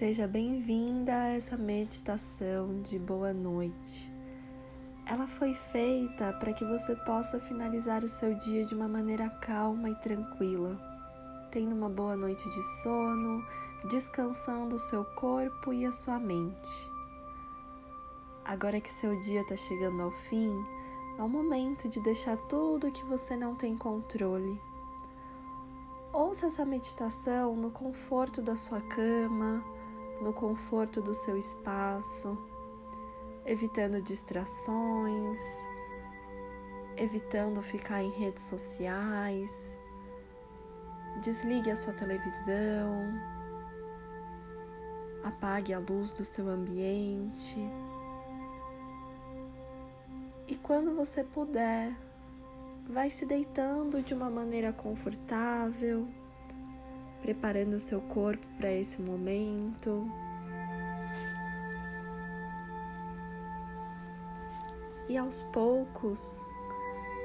Seja bem-vinda a essa meditação de boa noite. Ela foi feita para que você possa finalizar o seu dia de uma maneira calma e tranquila, tendo uma boa noite de sono, descansando o seu corpo e a sua mente. Agora que seu dia está chegando ao fim, é o momento de deixar tudo que você não tem controle. Ouça essa meditação no conforto da sua cama no conforto do seu espaço, evitando distrações, evitando ficar em redes sociais. Desligue a sua televisão, apague a luz do seu ambiente. E quando você puder, vai se deitando de uma maneira confortável preparando o seu corpo para esse momento. E aos poucos,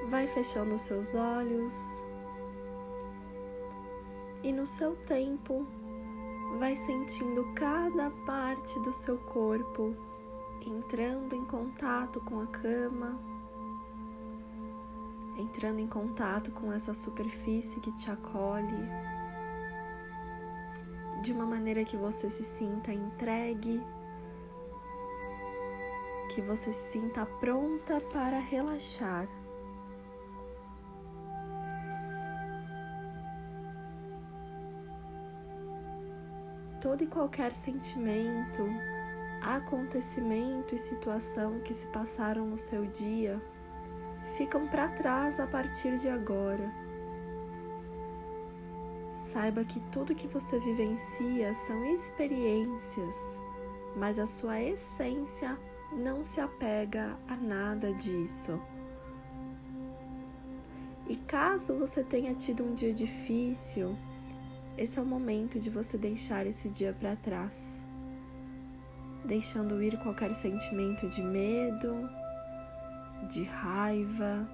vai fechando os seus olhos e no seu tempo, vai sentindo cada parte do seu corpo entrando em contato com a cama, entrando em contato com essa superfície que te acolhe de uma maneira que você se sinta entregue, que você se sinta pronta para relaxar. Todo e qualquer sentimento, acontecimento e situação que se passaram no seu dia ficam para trás a partir de agora Saiba que tudo que você vivencia são experiências, mas a sua essência não se apega a nada disso. E caso você tenha tido um dia difícil, esse é o momento de você deixar esse dia para trás, deixando ir qualquer sentimento de medo, de raiva,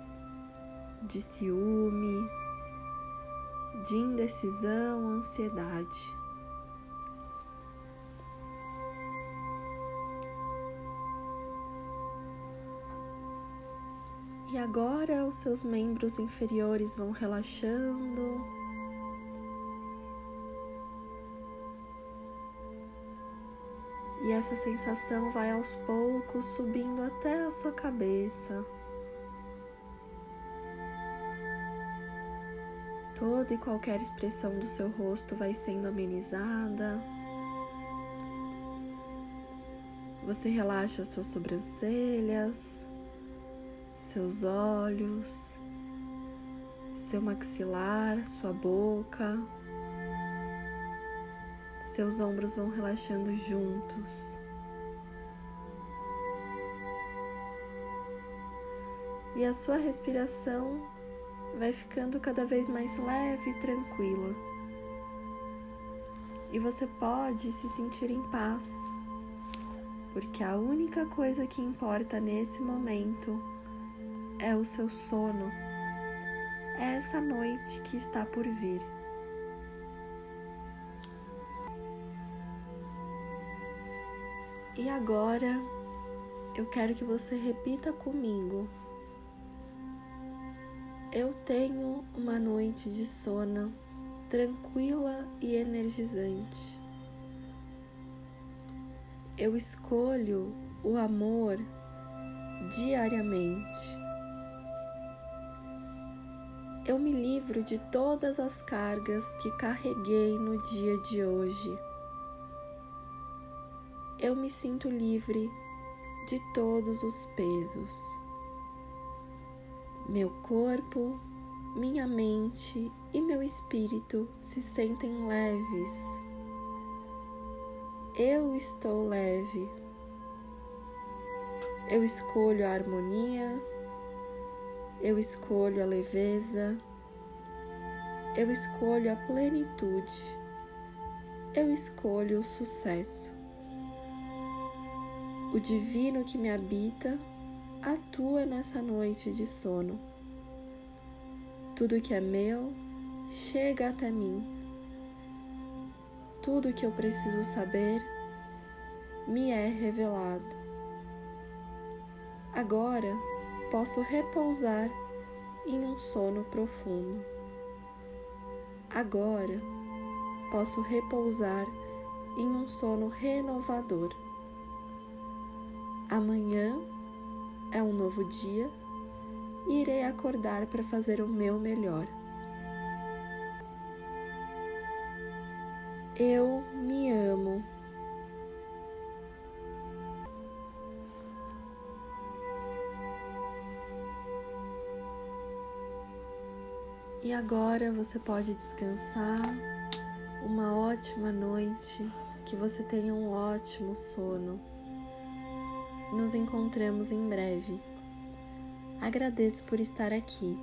de ciúme, de indecisão, ansiedade. E agora os seus membros inferiores vão relaxando. E essa sensação vai aos poucos subindo até a sua cabeça. Toda e qualquer expressão do seu rosto vai sendo amenizada. Você relaxa suas sobrancelhas, seus olhos, seu maxilar, sua boca. Seus ombros vão relaxando juntos. E a sua respiração vai ficando cada vez mais leve e tranquila. E você pode se sentir em paz, porque a única coisa que importa nesse momento é o seu sono, é essa noite que está por vir. E agora eu quero que você repita comigo eu tenho uma noite de sono tranquila e energizante. Eu escolho o amor diariamente. Eu me livro de todas as cargas que carreguei no dia de hoje. Eu me sinto livre de todos os pesos. Meu corpo, minha mente e meu espírito se sentem leves. Eu estou leve. Eu escolho a harmonia, eu escolho a leveza, eu escolho a plenitude, eu escolho o sucesso. O divino que me habita atua nessa noite de sono. Tudo que é meu chega até mim. tudo que eu preciso saber me é revelado. Agora posso repousar em um sono profundo. Agora posso repousar em um sono renovador. Amanhã é um novo dia e irei acordar para fazer o meu melhor. Eu me amo. E agora você pode descansar. Uma ótima noite, que você tenha um ótimo sono. Nos encontramos em breve. Agradeço por estar aqui.